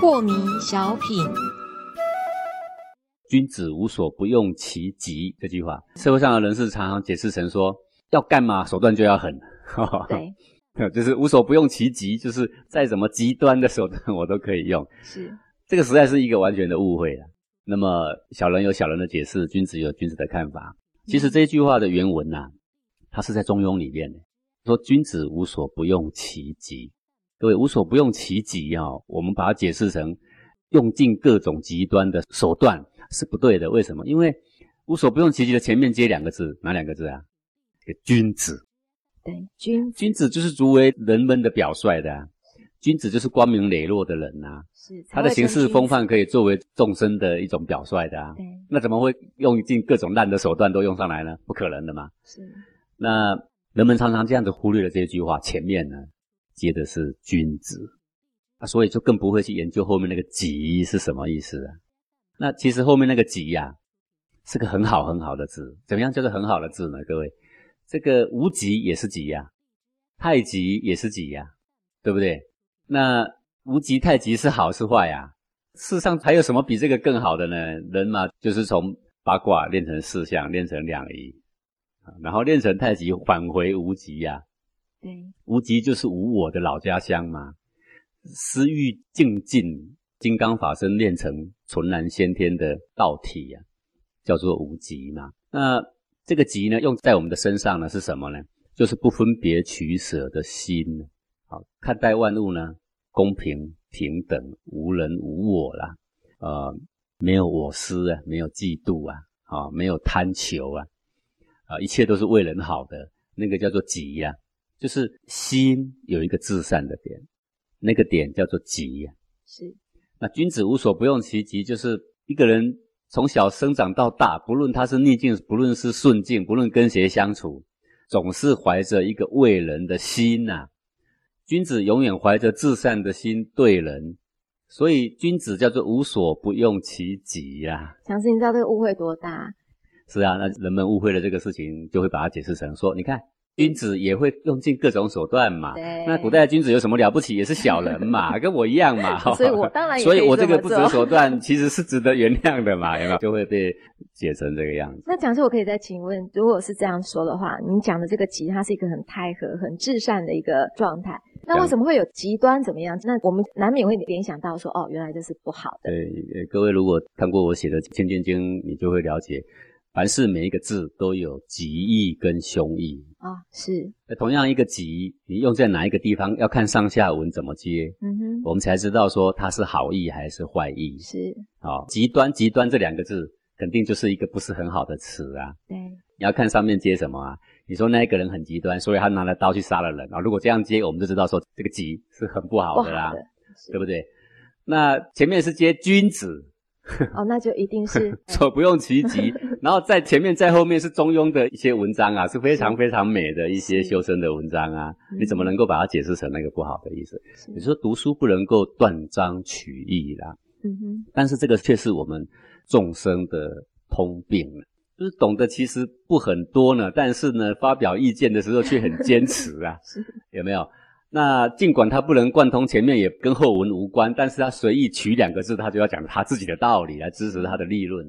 破迷小品，君子无所不用其极这句话，社会上的人士常常解释成说，要干嘛手段就要狠。对，就是无所不用其极，就是再怎么极端的手段我都可以用。是这个实在是一个完全的误会了。那么小人有小人的解释，君子有君子的看法。其实这句话的原文呐、它是在《中庸》里面的，说君子无所不用其极。各位，无所不用其极啊、我们把它解释成用尽各种极端的手段是不对的。为什么？因为无所不用其极的前面接两个字，哪两个字啊？这个君子。对，君君子就是足为人们的表率的、啊，君子就是光明磊落的人呐、是他的行事风范可以作为众生的一种表率的啊。会成君子那怎么会用尽各种烂的手段都用上来呢？不可能的嘛。是那人们常常这样子忽略了这句话，前面呢接的是君子啊，所以就更不会去研究后面那个己是什么意思啊。那其实后面那个己呀、是个很好很好的字，怎么样叫做很好的字呢？各位，这个无极也是极呀、太极也是极呀、对不对？那无极太极是好是坏呀、世上还有什么比这个更好的呢？人嘛，就是从八卦练成四象，练成两仪，啊然后练成太极，返回无极呀、对，无极就是无我的老家乡嘛。私欲尽尽，金刚法身练成纯然先天的道体呀、叫做无极嘛。那这个极呢，用在我们的身上呢是什么呢？就是不分别取舍的心。好，看待万物呢，公平平等，无人无我啦。呃，没有我私啊，没有嫉妒啊，啊，没有贪求啊，啊，一切都是为人好的，那个叫做极呀、就是心有一个至善的点，那个点叫做极呀、是那君子无所不用其极，就是一个人从小生长到大，不论他是逆境，不论是顺境，不论跟谁相处，总是怀着一个为人的心呐、君子永远怀着至善的心对人，所以君子叫做无所不用其极呀、强师，你知道这个误会多大？是啊，那人们误会了这个事情，就会把它解释成说，你看君子也会用尽各种手段嘛。对那古代的君子有什么了不起？也是小人嘛，跟我一样嘛。所以我当然也 所以我这个不择手段，其实是值得原谅的嘛，有没有？就会被解成这个样子。那讲师，我可以再请问，如果是这样说的话，您讲的这个极，它是一个很太和、很至善的一个状态，那为什么会有极端怎么样？那我们难免会联想到说，哦，原来这是不好的。对，呃各位如果看过我写的《千金经》，你就会了解，凡是每一个字都有极义跟凶义。啊、是，那同样一个极，你用在哪一个地方，要看上下文怎么接。嗯哼，我们才知道说它是好意还是坏意。是，好、极端极端这两个字，肯定就是一个不是很好的词啊。对，你要看上面接什么啊？你说那一个人很极端，所以他拿了刀去杀了人啊。如果这样接，我们就知道说这个极是很不好的啦，对不对？那前面是接君子，哦，那就一定是 所不用其极，然后在前面在后面是中庸的一些文章啊，是非常非常美的一些修身的文章啊。嗯你怎么能够把它解释成那个不好的意思？你说读书不能够断章取义啦，嗯哼，但是这个却是我们众生的通病了，就是懂得其实不很多呢，但是呢，发表意见的时候却很坚持啊，有没有？那尽管他不能贯通前面，也跟后文无关，但是他随意取两个字，他就要讲他自己的道理来支持他的立论。